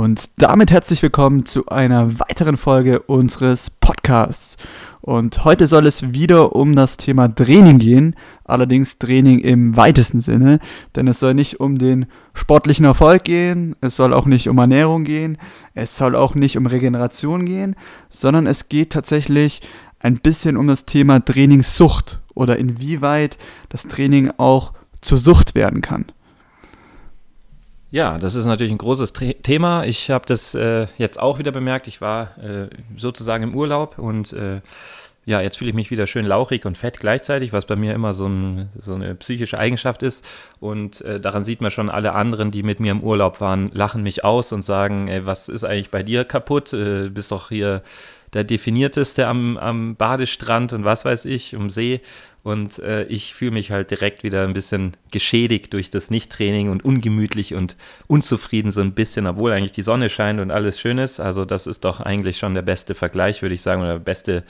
Und damit herzlich willkommen zu einer weiteren Folge unseres Podcasts. Und heute soll es wieder um das Thema Training gehen, allerdings Training im weitesten Sinne, denn es soll nicht um den sportlichen Erfolg gehen, es soll auch nicht um Ernährung gehen, es soll auch nicht um Regeneration gehen, sondern es geht tatsächlich ein bisschen um das Thema Trainingssucht oder inwieweit das Training auch zur Sucht werden kann. Ja, das ist natürlich ein großes Thema. Ich habe das äh, jetzt auch wieder bemerkt. Ich war äh, sozusagen im Urlaub und äh, ja, jetzt fühle ich mich wieder schön lauchig und fett gleichzeitig, was bei mir immer so, ein, so eine psychische Eigenschaft ist. Und äh, daran sieht man schon, alle anderen, die mit mir im Urlaub waren, lachen mich aus und sagen, ey, was ist eigentlich bei dir kaputt? Äh, bist doch hier der definierteste am, am Badestrand und was weiß ich, um See. Und äh, ich fühle mich halt direkt wieder ein bisschen geschädigt durch das Nichttraining und ungemütlich und unzufrieden so ein bisschen, obwohl eigentlich die Sonne scheint und alles schön ist. Also das ist doch eigentlich schon der beste Vergleich, würde ich sagen, oder beste,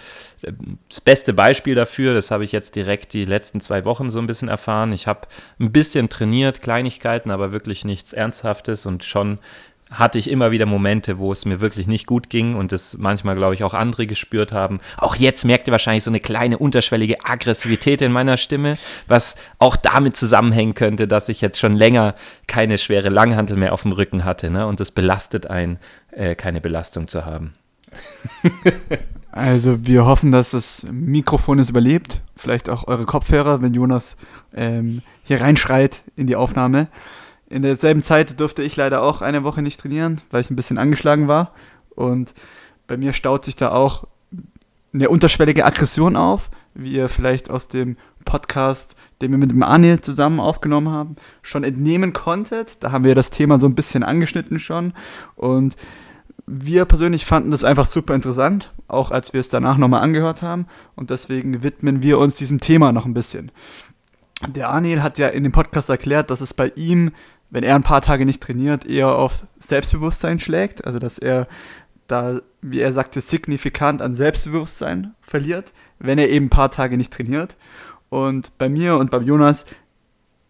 das beste Beispiel dafür. Das habe ich jetzt direkt die letzten zwei Wochen so ein bisschen erfahren. Ich habe ein bisschen trainiert, Kleinigkeiten, aber wirklich nichts Ernsthaftes und schon hatte ich immer wieder Momente, wo es mir wirklich nicht gut ging und das manchmal, glaube ich, auch andere gespürt haben. Auch jetzt merkt ihr wahrscheinlich so eine kleine unterschwellige Aggressivität in meiner Stimme, was auch damit zusammenhängen könnte, dass ich jetzt schon länger keine schwere Langhantel mehr auf dem Rücken hatte. Ne? Und das belastet einen, äh, keine Belastung zu haben. also wir hoffen, dass das Mikrofon es überlebt. Vielleicht auch eure Kopfhörer, wenn Jonas ähm, hier reinschreit in die Aufnahme. In derselben Zeit durfte ich leider auch eine Woche nicht trainieren, weil ich ein bisschen angeschlagen war. Und bei mir staut sich da auch eine unterschwellige Aggression auf, wie ihr vielleicht aus dem Podcast, den wir mit dem Anil zusammen aufgenommen haben, schon entnehmen konntet. Da haben wir das Thema so ein bisschen angeschnitten schon. Und wir persönlich fanden das einfach super interessant, auch als wir es danach nochmal angehört haben. Und deswegen widmen wir uns diesem Thema noch ein bisschen. Der Anil hat ja in dem Podcast erklärt, dass es bei ihm wenn er ein paar Tage nicht trainiert, eher auf Selbstbewusstsein schlägt. Also dass er da, wie er sagte, signifikant an Selbstbewusstsein verliert, wenn er eben ein paar Tage nicht trainiert. Und bei mir und beim Jonas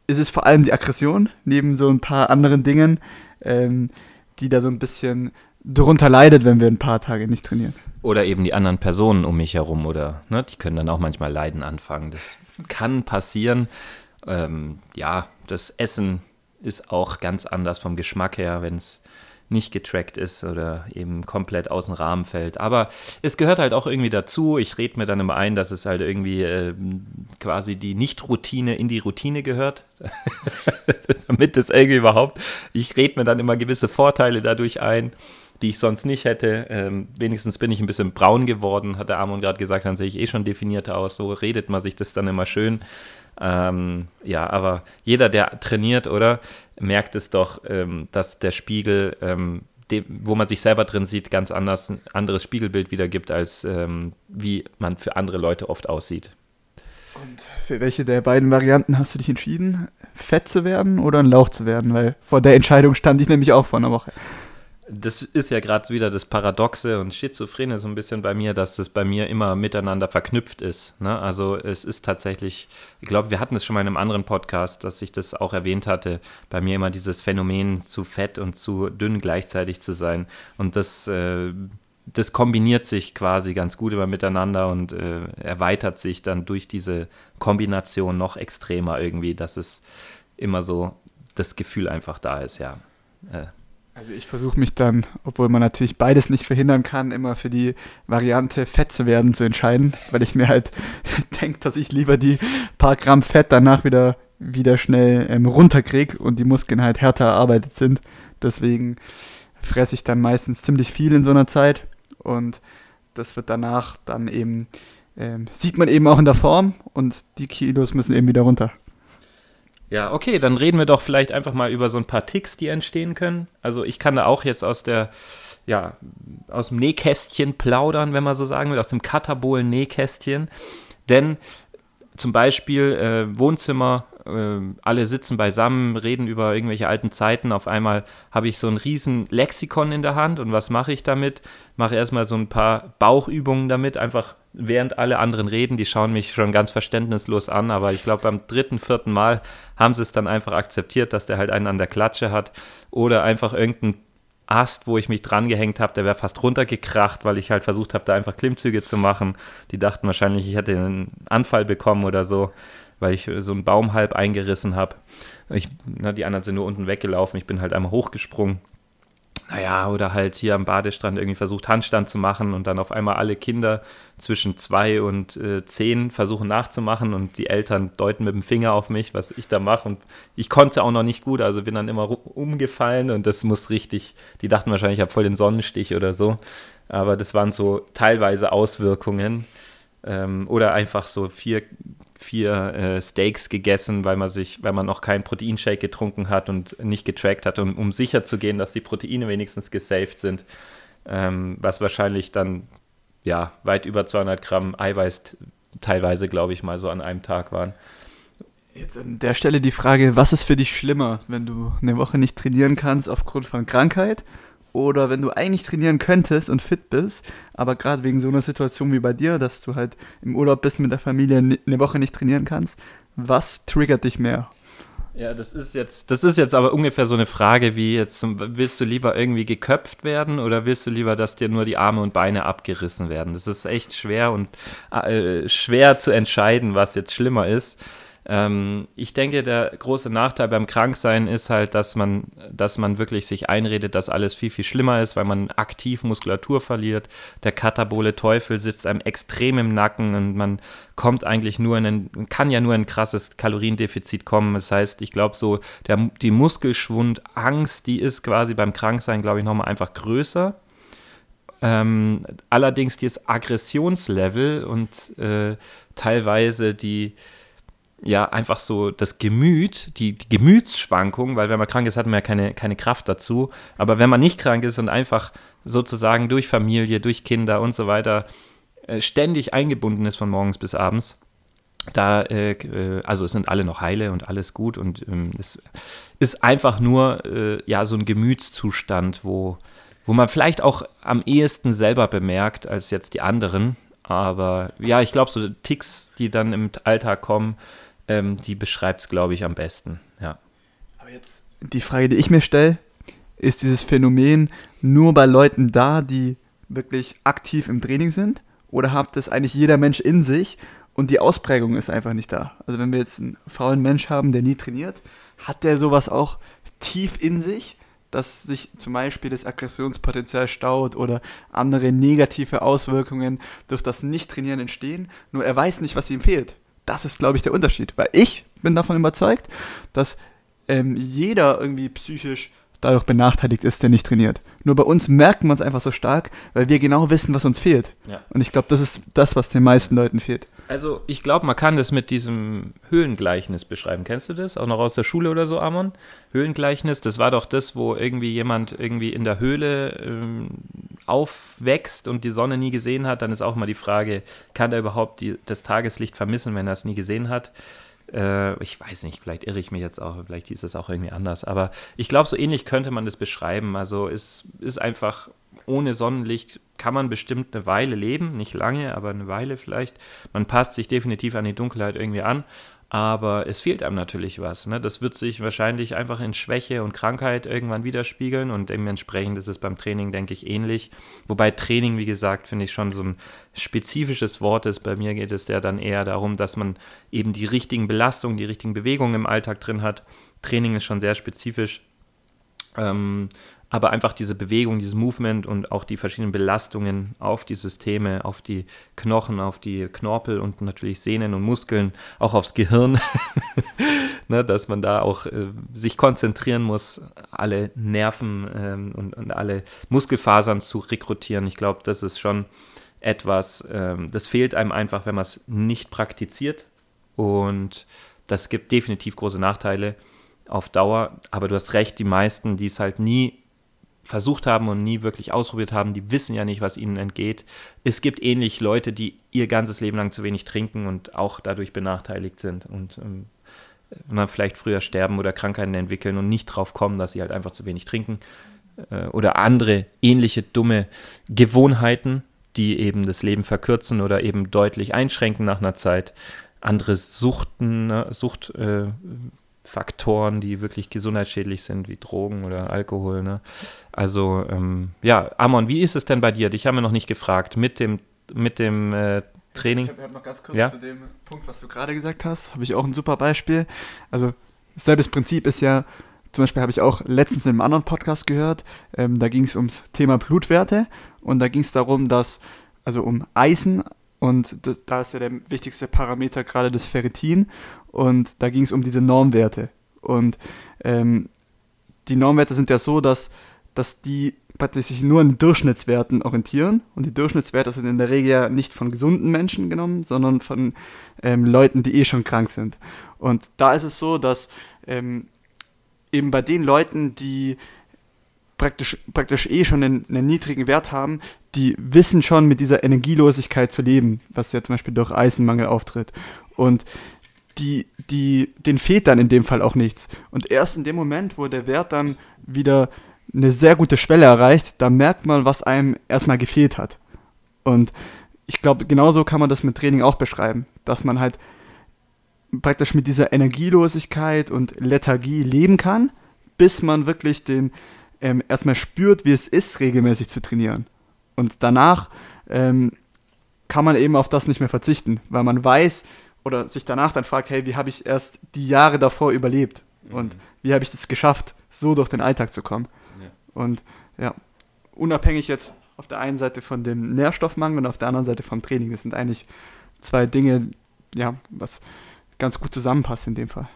ist es vor allem die Aggression, neben so ein paar anderen Dingen, ähm, die da so ein bisschen drunter leidet, wenn wir ein paar Tage nicht trainieren. Oder eben die anderen Personen um mich herum, oder ne, die können dann auch manchmal Leiden anfangen. Das kann passieren. Ähm, ja, das Essen ist auch ganz anders vom Geschmack her, wenn es nicht getrackt ist oder eben komplett aus dem Rahmen fällt. Aber es gehört halt auch irgendwie dazu. Ich rede mir dann immer ein, dass es halt irgendwie äh, quasi die Nicht-Routine in die Routine gehört. Damit das irgendwie überhaupt. Ich rede mir dann immer gewisse Vorteile dadurch ein, die ich sonst nicht hätte. Ähm, wenigstens bin ich ein bisschen braun geworden, hat der Amon gerade gesagt, dann sehe ich eh schon definierter aus. So redet man sich das dann immer schön. Ähm, ja, aber jeder, der trainiert, oder, merkt es doch, ähm, dass der Spiegel, ähm, dem, wo man sich selber drin sieht, ganz anders, ein anderes Spiegelbild wiedergibt, als ähm, wie man für andere Leute oft aussieht. Und für welche der beiden Varianten hast du dich entschieden? Fett zu werden oder ein Lauch zu werden? Weil vor der Entscheidung stand ich nämlich auch vor einer Woche das ist ja gerade wieder das Paradoxe und Schizophrene so ein bisschen bei mir, dass es bei mir immer miteinander verknüpft ist. Ne? Also es ist tatsächlich, ich glaube, wir hatten es schon mal in einem anderen Podcast, dass ich das auch erwähnt hatte, bei mir immer dieses Phänomen zu fett und zu dünn gleichzeitig zu sein. Und das, äh, das kombiniert sich quasi ganz gut immer miteinander und äh, erweitert sich dann durch diese Kombination noch extremer irgendwie, dass es immer so das Gefühl einfach da ist, ja. Äh, also ich versuche mich dann, obwohl man natürlich beides nicht verhindern kann, immer für die Variante fett zu werden zu entscheiden, weil ich mir halt denke, dass ich lieber die paar Gramm Fett danach wieder, wieder schnell ähm, runterkriege und die Muskeln halt härter erarbeitet sind. Deswegen fresse ich dann meistens ziemlich viel in so einer Zeit und das wird danach dann eben, ähm, sieht man eben auch in der Form und die Kilos müssen eben wieder runter. Ja, okay, dann reden wir doch vielleicht einfach mal über so ein paar Ticks, die entstehen können. Also ich kann da auch jetzt aus der, ja, aus dem Nähkästchen plaudern, wenn man so sagen will, aus dem Katabolen-Nähkästchen. Denn zum Beispiel äh, Wohnzimmer, äh, alle sitzen beisammen, reden über irgendwelche alten Zeiten. Auf einmal habe ich so ein riesen Lexikon in der Hand und was mache ich damit? Mache erstmal so ein paar Bauchübungen damit, einfach während alle anderen reden. Die schauen mich schon ganz verständnislos an, aber ich glaube, beim dritten, vierten Mal haben sie es dann einfach akzeptiert, dass der halt einen an der Klatsche hat oder einfach irgendein Ast, wo ich mich dran gehängt habe, der wäre fast runtergekracht, weil ich halt versucht habe, da einfach Klimmzüge zu machen. Die dachten wahrscheinlich, ich hätte einen Anfall bekommen oder so, weil ich so einen Baum halb eingerissen habe. die anderen sind nur unten weggelaufen, ich bin halt einmal hochgesprungen naja, oder halt hier am Badestrand irgendwie versucht, Handstand zu machen und dann auf einmal alle Kinder zwischen zwei und äh, zehn versuchen nachzumachen und die Eltern deuten mit dem Finger auf mich, was ich da mache. Und ich konnte es ja auch noch nicht gut, also bin dann immer umgefallen und das muss richtig, die dachten wahrscheinlich, ich habe voll den Sonnenstich oder so. Aber das waren so teilweise Auswirkungen. Ähm, oder einfach so vier vier äh, Steaks gegessen, weil man sich, weil man noch keinen Proteinshake getrunken hat und nicht getrackt hat, um, um sicher zu gehen, dass die Proteine wenigstens gesaved sind. Ähm, was wahrscheinlich dann ja weit über 200 Gramm Eiweiß teilweise, glaube ich, mal so an einem Tag waren. Jetzt an der Stelle die Frage, was ist für dich schlimmer, wenn du eine Woche nicht trainieren kannst aufgrund von Krankheit oder wenn du eigentlich trainieren könntest und fit bist, aber gerade wegen so einer Situation wie bei dir, dass du halt im Urlaub bist mit der Familie eine Woche nicht trainieren kannst, was triggert dich mehr? Ja, das ist jetzt, das ist jetzt aber ungefähr so eine Frage wie jetzt, willst du lieber irgendwie geköpft werden oder willst du lieber, dass dir nur die Arme und Beine abgerissen werden? Das ist echt schwer und äh, schwer zu entscheiden, was jetzt schlimmer ist. Ähm, ich denke, der große Nachteil beim Kranksein ist halt, dass man, dass man wirklich sich einredet, dass alles viel, viel schlimmer ist, weil man aktiv Muskulatur verliert. Der katabole Teufel sitzt einem extrem im Nacken und man kommt eigentlich nur in ein, kann ja nur in ein krasses Kaloriendefizit kommen. Das heißt, ich glaube, so der, die Muskelschwundangst, die ist quasi beim Kranksein, glaube ich, nochmal einfach größer. Ähm, allerdings dieses Aggressionslevel und äh, teilweise die, ja einfach so das Gemüt, die, die Gemütsschwankung, weil wenn man krank ist, hat man ja keine, keine Kraft dazu. Aber wenn man nicht krank ist und einfach sozusagen durch Familie, durch Kinder und so weiter äh, ständig eingebunden ist von morgens bis abends, da, äh, äh, also es sind alle noch heile und alles gut und ähm, es ist einfach nur äh, ja so ein Gemütszustand, wo, wo man vielleicht auch am ehesten selber bemerkt als jetzt die anderen. Aber ja, ich glaube, so Ticks, die dann im Alltag kommen, ähm, die beschreibt es, glaube ich, am besten. Ja. Aber jetzt die Frage, die ich mir stelle, ist dieses Phänomen nur bei Leuten da, die wirklich aktiv im Training sind? Oder hat das eigentlich jeder Mensch in sich und die Ausprägung ist einfach nicht da? Also wenn wir jetzt einen faulen Mensch haben, der nie trainiert, hat der sowas auch tief in sich, dass sich zum Beispiel das Aggressionspotenzial staut oder andere negative Auswirkungen durch das Nicht-Trainieren entstehen, nur er weiß nicht, was ihm fehlt. Das ist, glaube ich, der Unterschied. Weil ich bin davon überzeugt, dass ähm, jeder irgendwie psychisch dadurch benachteiligt ist, der nicht trainiert. Nur bei uns merken wir es einfach so stark, weil wir genau wissen, was uns fehlt. Ja. Und ich glaube, das ist das, was den meisten Leuten fehlt. Also ich glaube, man kann das mit diesem Höhlengleichnis beschreiben. Kennst du das? Auch noch aus der Schule oder so, Amon? Höhlengleichnis, das war doch das, wo irgendwie jemand irgendwie in der Höhle ähm, aufwächst und die Sonne nie gesehen hat, dann ist auch mal die Frage, kann er überhaupt die, das Tageslicht vermissen, wenn er es nie gesehen hat? Äh, ich weiß nicht, vielleicht irre ich mich jetzt auch, vielleicht ist es auch irgendwie anders, aber ich glaube, so ähnlich könnte man das beschreiben. Also es ist einfach ohne Sonnenlicht kann man bestimmt eine Weile leben, nicht lange, aber eine Weile vielleicht. Man passt sich definitiv an die Dunkelheit irgendwie an, aber es fehlt einem natürlich was. Ne? Das wird sich wahrscheinlich einfach in Schwäche und Krankheit irgendwann widerspiegeln und dementsprechend ist es beim Training, denke ich, ähnlich. Wobei Training, wie gesagt, finde ich schon so ein spezifisches Wort ist. Bei mir geht es ja dann eher darum, dass man eben die richtigen Belastungen, die richtigen Bewegungen im Alltag drin hat. Training ist schon sehr spezifisch. Ähm, aber einfach diese Bewegung, dieses Movement und auch die verschiedenen Belastungen auf die Systeme, auf die Knochen, auf die Knorpel und natürlich Sehnen und Muskeln, auch aufs Gehirn, ne, dass man da auch äh, sich konzentrieren muss, alle Nerven ähm, und, und, alle Muskelfasern zu rekrutieren. Ich glaube, das ist schon etwas, ähm, das fehlt einem einfach, wenn man es nicht praktiziert und das gibt definitiv große Nachteile auf Dauer, aber du hast recht, die meisten, die es halt nie versucht haben und nie wirklich ausprobiert haben, die wissen ja nicht, was ihnen entgeht. Es gibt ähnlich Leute, die ihr ganzes Leben lang zu wenig trinken und auch dadurch benachteiligt sind und ähm, vielleicht früher sterben oder Krankheiten entwickeln und nicht drauf kommen, dass sie halt einfach zu wenig trinken. Äh, oder andere ähnliche dumme Gewohnheiten, die eben das Leben verkürzen oder eben deutlich einschränken nach einer Zeit. Andere Suchten, ne, Sucht. Äh, Faktoren, die wirklich gesundheitsschädlich sind, wie Drogen oder Alkohol. Ne? Also ähm, ja, Amon, wie ist es denn bei dir? Dich haben wir noch nicht gefragt mit dem, mit dem äh, Training. Ich habe noch ganz kurz ja? zu dem Punkt, was du gerade gesagt hast, habe ich auch ein super Beispiel. Also selbes Prinzip ist ja, zum Beispiel habe ich auch letztens in einem anderen Podcast gehört, ähm, da ging es ums Thema Blutwerte und da ging es darum, dass, also um Eisen und da ist ja der wichtigste Parameter gerade das Ferritin. Und da ging es um diese Normwerte. Und ähm, die Normwerte sind ja so, dass, dass die sich nur an Durchschnittswerten orientieren. Und die Durchschnittswerte sind in der Regel ja nicht von gesunden Menschen genommen, sondern von ähm, Leuten, die eh schon krank sind. Und da ist es so, dass ähm, eben bei den Leuten, die praktisch, praktisch eh schon einen, einen, niedrigen Wert haben, die wissen schon mit dieser Energielosigkeit zu leben, was ja zum Beispiel durch Eisenmangel auftritt. Und die, die, denen fehlt dann in dem Fall auch nichts. Und erst in dem Moment, wo der Wert dann wieder eine sehr gute Schwelle erreicht, da merkt man, was einem erstmal gefehlt hat. Und ich glaube, genauso kann man das mit Training auch beschreiben, dass man halt praktisch mit dieser Energielosigkeit und Lethargie leben kann, bis man wirklich den ähm, erstmal spürt, wie es ist, regelmäßig zu trainieren. Und danach ähm, kann man eben auf das nicht mehr verzichten, weil man weiß oder sich danach dann fragt, hey, wie habe ich erst die Jahre davor überlebt mhm. und wie habe ich das geschafft, so durch den Alltag zu kommen. Ja. Und ja, unabhängig jetzt auf der einen Seite von dem Nährstoffmangel und auf der anderen Seite vom Training, das sind eigentlich zwei Dinge, ja, was ganz gut zusammenpasst in dem Fall.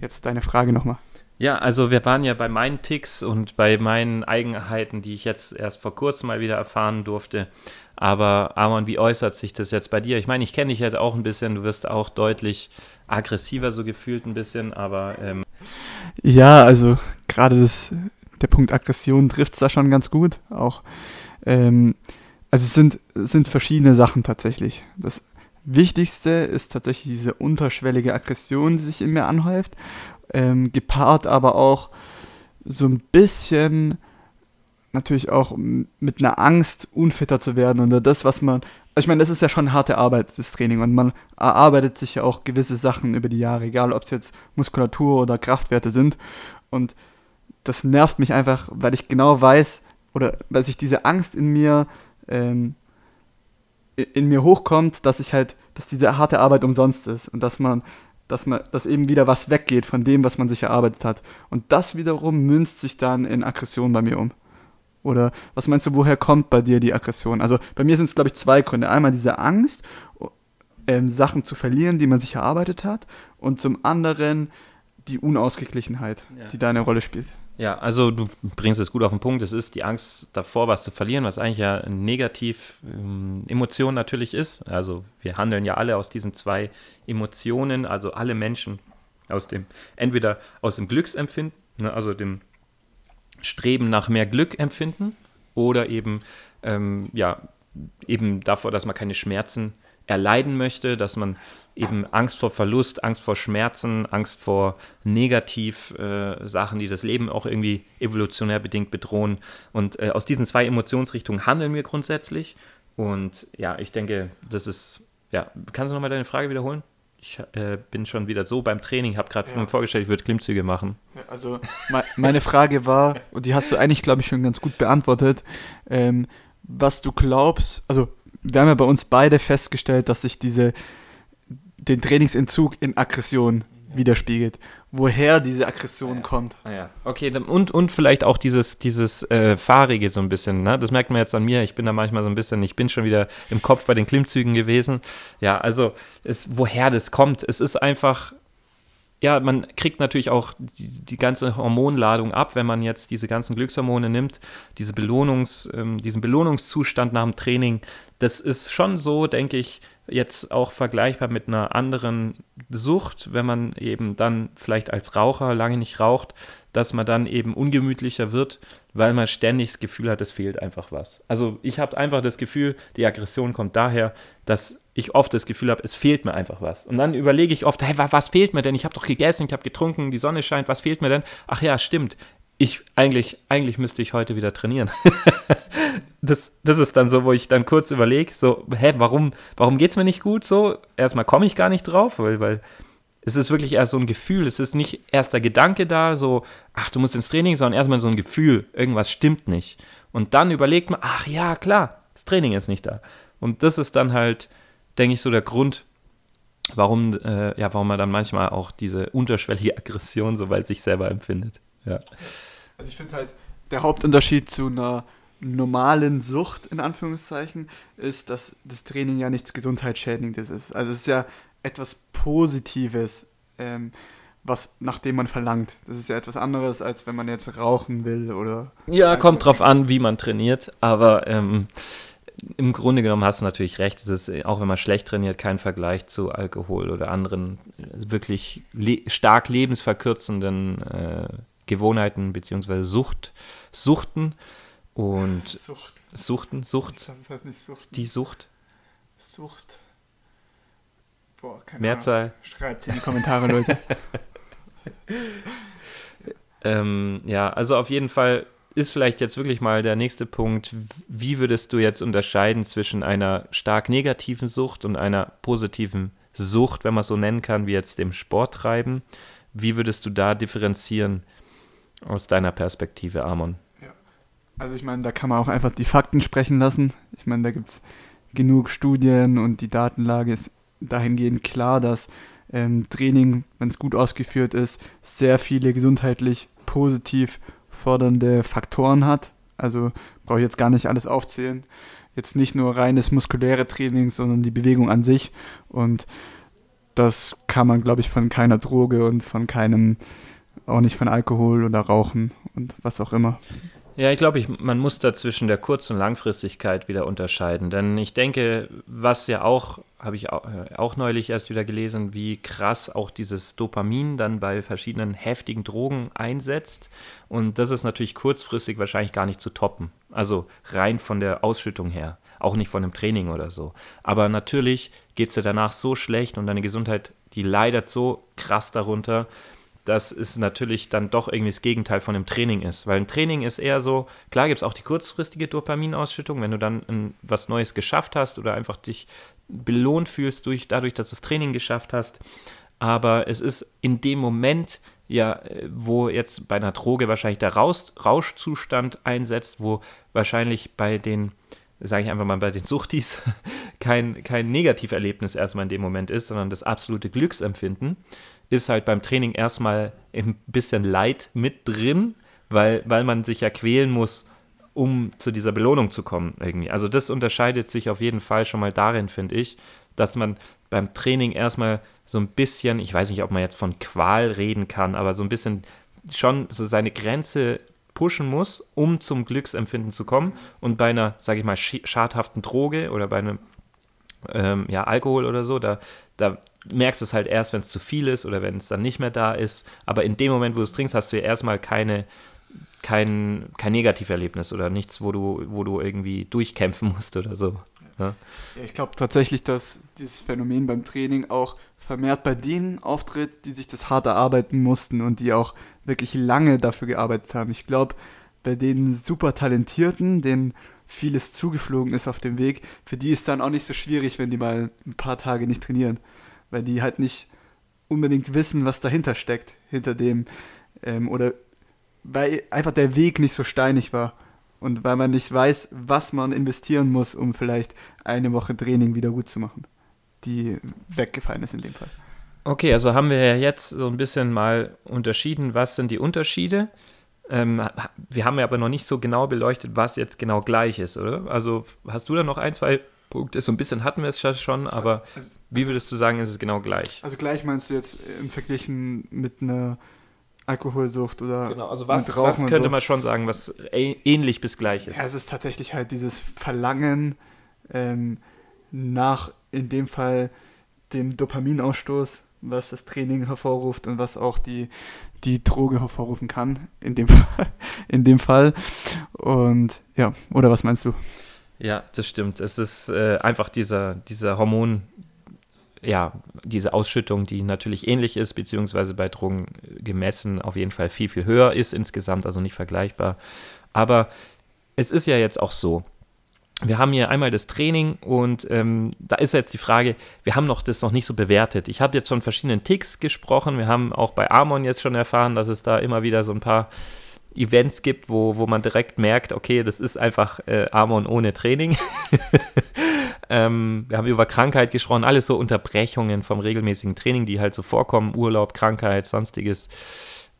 Jetzt deine Frage nochmal. Ja, also wir waren ja bei meinen Ticks und bei meinen Eigenheiten, die ich jetzt erst vor kurzem mal wieder erfahren durfte. Aber Amon, wie äußert sich das jetzt bei dir? Ich meine, ich kenne dich jetzt auch ein bisschen, du wirst auch deutlich aggressiver so gefühlt ein bisschen, aber... Ähm ja, also gerade der Punkt Aggression trifft es da schon ganz gut. Auch, ähm, also es sind, es sind verschiedene Sachen tatsächlich. Das Wichtigste ist tatsächlich diese unterschwellige Aggression, die sich in mir anhäuft, ähm, gepaart aber auch so ein bisschen natürlich auch mit einer Angst, unfitter zu werden oder das, was man, ich meine, das ist ja schon harte Arbeit, das Training und man erarbeitet sich ja auch gewisse Sachen über die Jahre, egal ob es jetzt Muskulatur oder Kraftwerte sind und das nervt mich einfach, weil ich genau weiß oder weil sich diese Angst in mir ähm, in mir hochkommt, dass ich halt, dass diese harte Arbeit umsonst ist und dass man, dass man, dass eben wieder was weggeht von dem, was man sich erarbeitet hat. Und das wiederum münzt sich dann in Aggression bei mir um. Oder was meinst du, woher kommt bei dir die Aggression? Also bei mir sind es, glaube ich, zwei Gründe. Einmal diese Angst, ähm, Sachen zu verlieren, die man sich erarbeitet hat, und zum anderen die Unausgeglichenheit, ja. die da eine Rolle spielt. Ja, also du bringst es gut auf den Punkt. Es ist die Angst davor, was zu verlieren, was eigentlich ja eine negativ ähm, Emotion natürlich ist. Also wir handeln ja alle aus diesen zwei Emotionen, also alle Menschen aus dem, entweder aus dem Glücksempfinden, ne, also dem Streben nach mehr Glück empfinden, oder eben, ähm, ja, eben davor, dass man keine Schmerzen erleiden möchte, dass man eben Angst vor Verlust, Angst vor Schmerzen, Angst vor Negativ-Sachen, äh, die das Leben auch irgendwie evolutionär bedingt bedrohen. Und äh, aus diesen zwei Emotionsrichtungen handeln wir grundsätzlich. Und ja, ich denke, das ist, ja, kannst du nochmal deine Frage wiederholen? Ich äh, bin schon wieder so beim Training, habe gerade ja. vorgestellt, ich würde Klimmzüge machen. Also meine Frage war, und die hast du eigentlich, glaube ich, schon ganz gut beantwortet, ähm, was du glaubst, also wir haben ja bei uns beide festgestellt, dass sich diese den Trainingsentzug in Aggression widerspiegelt. Woher diese Aggression ja. kommt. Ah, ja. Okay, und, und vielleicht auch dieses, dieses äh, Fahrige so ein bisschen. Ne? Das merkt man jetzt an mir. Ich bin da manchmal so ein bisschen, ich bin schon wieder im Kopf bei den Klimmzügen gewesen. Ja, also es, woher das kommt. Es ist einfach, ja, man kriegt natürlich auch die, die, ganze Hormonladung ab, wenn man jetzt diese ganzen Glückshormone nimmt, diese Belohnungs, ähm, diesen Belohnungszustand nach dem Training. Das ist schon so, denke ich, jetzt auch vergleichbar mit einer anderen Sucht, wenn man eben dann vielleicht als Raucher lange nicht raucht, dass man dann eben ungemütlicher wird, weil man ständig das Gefühl hat, es fehlt einfach was. Also ich habe einfach das Gefühl, die Aggression kommt daher, dass ich oft das Gefühl habe, es fehlt mir einfach was. Und dann überlege ich oft, hey, was fehlt mir denn? Ich habe doch gegessen, ich habe getrunken, die Sonne scheint, was fehlt mir denn? Ach ja, stimmt. Ich eigentlich, eigentlich müsste ich heute wieder trainieren. das, das ist dann so, wo ich dann kurz überlege, so, hä, warum, warum geht es mir nicht gut so? Erstmal komme ich gar nicht drauf, weil, weil es ist wirklich erst so ein Gefühl, es ist nicht erst der Gedanke da, so, ach, du musst ins Training, sondern erstmal so ein Gefühl, irgendwas stimmt nicht. Und dann überlegt man, ach ja, klar, das Training ist nicht da. Und das ist dann halt, denke ich, so der Grund, warum, äh, ja, warum man dann manchmal auch diese unterschwellige Aggression so bei sich selber empfindet. Ja. Also ich finde halt, der Hauptunterschied zu einer normalen Sucht, in Anführungszeichen, ist, dass das Training ja nichts Gesundheitsschädigendes ist. Also es ist ja etwas Positives, ähm, was nach dem man verlangt. Das ist ja etwas anderes, als wenn man jetzt rauchen will oder. Ja, kommt drauf an, wie man trainiert, aber ähm, im Grunde genommen hast du natürlich recht. Es ist, auch wenn man schlecht trainiert, kein Vergleich zu Alkohol oder anderen äh, wirklich le stark lebensverkürzenden äh, Gewohnheiten bzw. Sucht, Suchten und Sucht. Suchten, Sucht, Das heißt nicht Sucht. die Sucht, Sucht. Boah, keine Mehrzahl. Ahnung. Schreibt in die Kommentare, Leute. Ähm, ja, also auf jeden Fall ist vielleicht jetzt wirklich mal der nächste Punkt, wie würdest du jetzt unterscheiden zwischen einer stark negativen Sucht und einer positiven Sucht, wenn man es so nennen kann, wie jetzt dem Sporttreiben? Wie würdest du da differenzieren aus deiner Perspektive, Amon? Also ich meine, da kann man auch einfach die Fakten sprechen lassen. Ich meine, da gibt es genug Studien und die Datenlage ist dahingehend klar, dass ähm, Training, wenn es gut ausgeführt ist, sehr viele gesundheitlich positiv fördernde Faktoren hat. Also brauche ich jetzt gar nicht alles aufzählen. Jetzt nicht nur reines muskuläre Training, sondern die Bewegung an sich. Und das kann man, glaube ich, von keiner Droge und von keinem, auch nicht von Alkohol oder Rauchen und was auch immer. Ja, ich glaube, man muss da zwischen der Kurz- und Langfristigkeit wieder unterscheiden. Denn ich denke, was ja auch, habe ich auch, äh, auch neulich erst wieder gelesen, wie krass auch dieses Dopamin dann bei verschiedenen heftigen Drogen einsetzt. Und das ist natürlich kurzfristig wahrscheinlich gar nicht zu toppen. Also rein von der Ausschüttung her. Auch nicht von dem Training oder so. Aber natürlich geht es dir danach so schlecht und deine Gesundheit, die leidet so krass darunter, dass es natürlich dann doch irgendwie das Gegenteil von dem Training ist. Weil ein Training ist eher so, klar gibt es auch die kurzfristige Dopaminausschüttung, wenn du dann ein, was Neues geschafft hast oder einfach dich belohnt fühlst durch, dadurch, dass du das Training geschafft hast. Aber es ist in dem Moment, ja, wo jetzt bei einer Droge wahrscheinlich der Rausch, Rauschzustand einsetzt, wo wahrscheinlich bei den, sage ich einfach mal, bei den Suchtis kein, kein Negativerlebnis erstmal in dem Moment ist, sondern das absolute Glücksempfinden ist halt beim Training erstmal ein bisschen Leid mit drin, weil, weil man sich ja quälen muss, um zu dieser Belohnung zu kommen irgendwie. Also das unterscheidet sich auf jeden Fall schon mal darin, finde ich, dass man beim Training erstmal so ein bisschen, ich weiß nicht, ob man jetzt von Qual reden kann, aber so ein bisschen schon so seine Grenze pushen muss, um zum Glücksempfinden zu kommen. Und bei einer, sage ich mal, schadhaften Droge oder bei einem ähm, ja, Alkohol oder so, da, da merkst du es halt erst, wenn es zu viel ist oder wenn es dann nicht mehr da ist. Aber in dem Moment, wo du es trinkst, hast du ja erstmal keine, kein, kein Negativerlebnis oder nichts, wo du, wo du irgendwie durchkämpfen musst oder so. Ja? Ja, ich glaube tatsächlich, dass dieses Phänomen beim Training auch vermehrt bei denen auftritt, die sich das hart erarbeiten mussten und die auch wirklich lange dafür gearbeitet haben. Ich glaube, bei den super Talentierten, denen vieles zugeflogen ist auf dem Weg, für die ist dann auch nicht so schwierig, wenn die mal ein paar Tage nicht trainieren weil die halt nicht unbedingt wissen, was dahinter steckt, hinter dem, ähm, oder weil einfach der Weg nicht so steinig war und weil man nicht weiß, was man investieren muss, um vielleicht eine Woche Training wieder gut zu machen, die weggefallen ist in dem Fall. Okay, also haben wir ja jetzt so ein bisschen mal unterschieden, was sind die Unterschiede. Ähm, wir haben ja aber noch nicht so genau beleuchtet, was jetzt genau gleich ist, oder? Also hast du da noch ein, zwei Punkte. So ein bisschen hatten wir es schon, aber also, wie würdest du sagen, ist es genau gleich? Also gleich meinst du jetzt im Verglichen mit einer Alkoholsucht oder genau, also was, was könnte so. man schon sagen, was ähnlich bis gleich ist? Ja, es ist tatsächlich halt dieses Verlangen ähm, nach, in dem Fall, dem Dopaminausstoß, was das Training hervorruft und was auch die, die Droge hervorrufen kann, in dem, Fall, in dem Fall. Und ja, oder was meinst du? Ja, das stimmt. Es ist äh, einfach dieser, dieser Hormon, ja, diese Ausschüttung, die natürlich ähnlich ist, beziehungsweise bei Drogen gemessen auf jeden Fall viel, viel höher ist insgesamt, also nicht vergleichbar. Aber es ist ja jetzt auch so, wir haben hier einmal das Training und ähm, da ist jetzt die Frage, wir haben noch das noch nicht so bewertet. Ich habe jetzt von verschiedenen Ticks gesprochen, wir haben auch bei Amon jetzt schon erfahren, dass es da immer wieder so ein paar Events gibt, wo, wo man direkt merkt, okay, das ist einfach äh, Amon ohne Training. ähm, wir haben über Krankheit gesprochen, alles so Unterbrechungen vom regelmäßigen Training, die halt so vorkommen, Urlaub, Krankheit, sonstiges.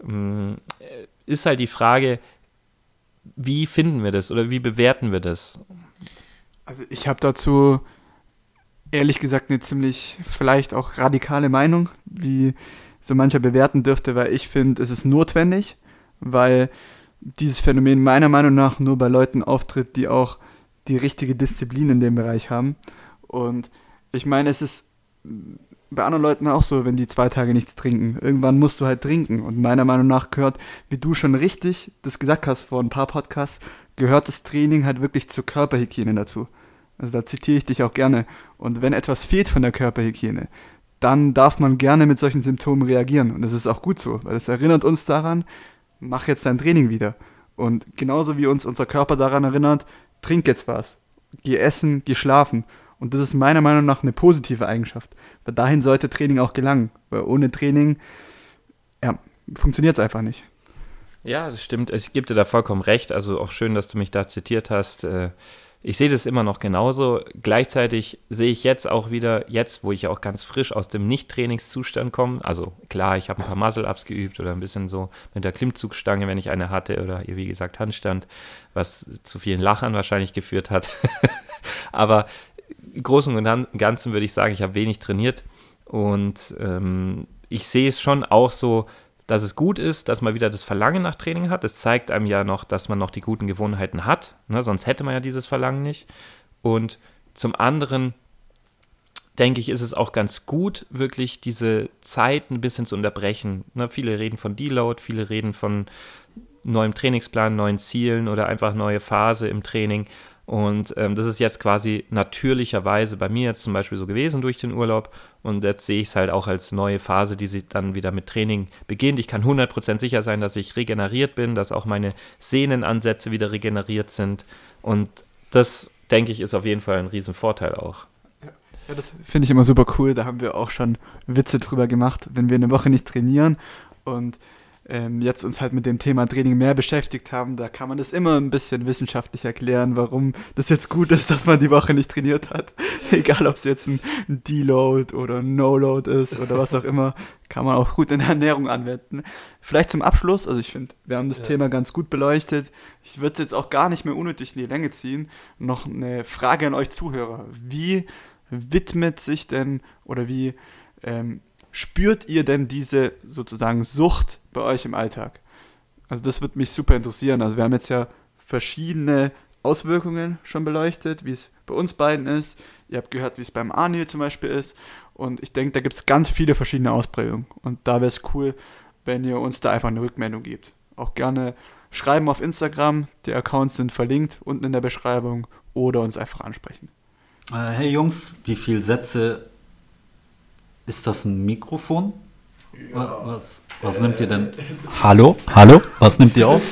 Ähm, ist halt die Frage, wie finden wir das oder wie bewerten wir das? Also ich habe dazu ehrlich gesagt eine ziemlich vielleicht auch radikale Meinung, wie so mancher bewerten dürfte, weil ich finde, es ist notwendig, weil dieses Phänomen meiner Meinung nach nur bei Leuten auftritt, die auch die richtige Disziplin in dem Bereich haben. Und ich meine, es ist bei anderen Leuten auch so, wenn die zwei Tage nichts trinken. Irgendwann musst du halt trinken. Und meiner Meinung nach gehört, wie du schon richtig das gesagt hast vor ein paar Podcasts, gehört das Training halt wirklich zur Körperhygiene dazu. Also da zitiere ich dich auch gerne. Und wenn etwas fehlt von der Körperhygiene, dann darf man gerne mit solchen Symptomen reagieren. Und das ist auch gut so, weil es erinnert uns daran, mach jetzt dein Training wieder. Und genauso wie uns unser Körper daran erinnert, trink jetzt was, geh essen, geh schlafen. Und das ist meiner Meinung nach eine positive Eigenschaft. Weil dahin sollte Training auch gelangen. Weil ohne Training ja, funktioniert es einfach nicht. Ja, das stimmt. Ich gebe dir da vollkommen recht. Also auch schön, dass du mich da zitiert hast. Ich sehe das immer noch genauso. Gleichzeitig sehe ich jetzt auch wieder, jetzt, wo ich auch ganz frisch aus dem Nicht-Trainingszustand komme, also klar, ich habe ein paar Muscle-Ups geübt oder ein bisschen so mit der Klimmzugstange, wenn ich eine hatte, oder wie gesagt Handstand, was zu vielen Lachern wahrscheinlich geführt hat. Aber im Großen und Ganzen würde ich sagen, ich habe wenig trainiert und ähm, ich sehe es schon auch so, dass es gut ist, dass man wieder das Verlangen nach Training hat. Es zeigt einem ja noch, dass man noch die guten Gewohnheiten hat, ne? sonst hätte man ja dieses Verlangen nicht. Und zum anderen denke ich, ist es auch ganz gut, wirklich diese Zeit ein bisschen zu unterbrechen. Ne? Viele reden von Deload, viele reden von neuem Trainingsplan, neuen Zielen oder einfach neue Phase im Training. Und ähm, das ist jetzt quasi natürlicherweise bei mir jetzt zum Beispiel so gewesen durch den Urlaub. Und jetzt sehe ich es halt auch als neue Phase, die sie dann wieder mit Training beginnt. Ich kann 100% sicher sein, dass ich regeneriert bin, dass auch meine Sehnenansätze wieder regeneriert sind. Und das, denke ich, ist auf jeden Fall ein Riesenvorteil auch. Ja, das finde ich immer super cool. Da haben wir auch schon Witze drüber gemacht, wenn wir eine Woche nicht trainieren und ähm, jetzt uns halt mit dem Thema Training mehr beschäftigt haben, da kann man das immer ein bisschen wissenschaftlich erklären, warum das jetzt gut ist, dass man die Woche nicht trainiert hat. Egal, ob es jetzt ein Deload oder ein No-Load ist oder was auch immer, kann man auch gut in der Ernährung anwenden. Vielleicht zum Abschluss, also ich finde, wir haben das ja. Thema ganz gut beleuchtet. Ich würde es jetzt auch gar nicht mehr unnötig in die Länge ziehen. Noch eine Frage an euch Zuhörer. Wie widmet sich denn oder wie ähm, spürt ihr denn diese sozusagen Sucht bei euch im Alltag? Also das würde mich super interessieren. Also wir haben jetzt ja verschiedene Auswirkungen schon beleuchtet, wie es bei uns beiden ist. Ihr habt gehört, wie es beim Arnil zum Beispiel ist. Und ich denke, da gibt es ganz viele verschiedene Ausprägungen. Und da wäre es cool, wenn ihr uns da einfach eine Rückmeldung gebt. Auch gerne schreiben auf Instagram. Die Accounts sind verlinkt unten in der Beschreibung oder uns einfach ansprechen. Äh, hey Jungs, wie viele Sätze ist das ein Mikrofon? Ja. Was, was äh, nimmt ihr denn? Hallo? Hallo? Was nimmt ihr auf?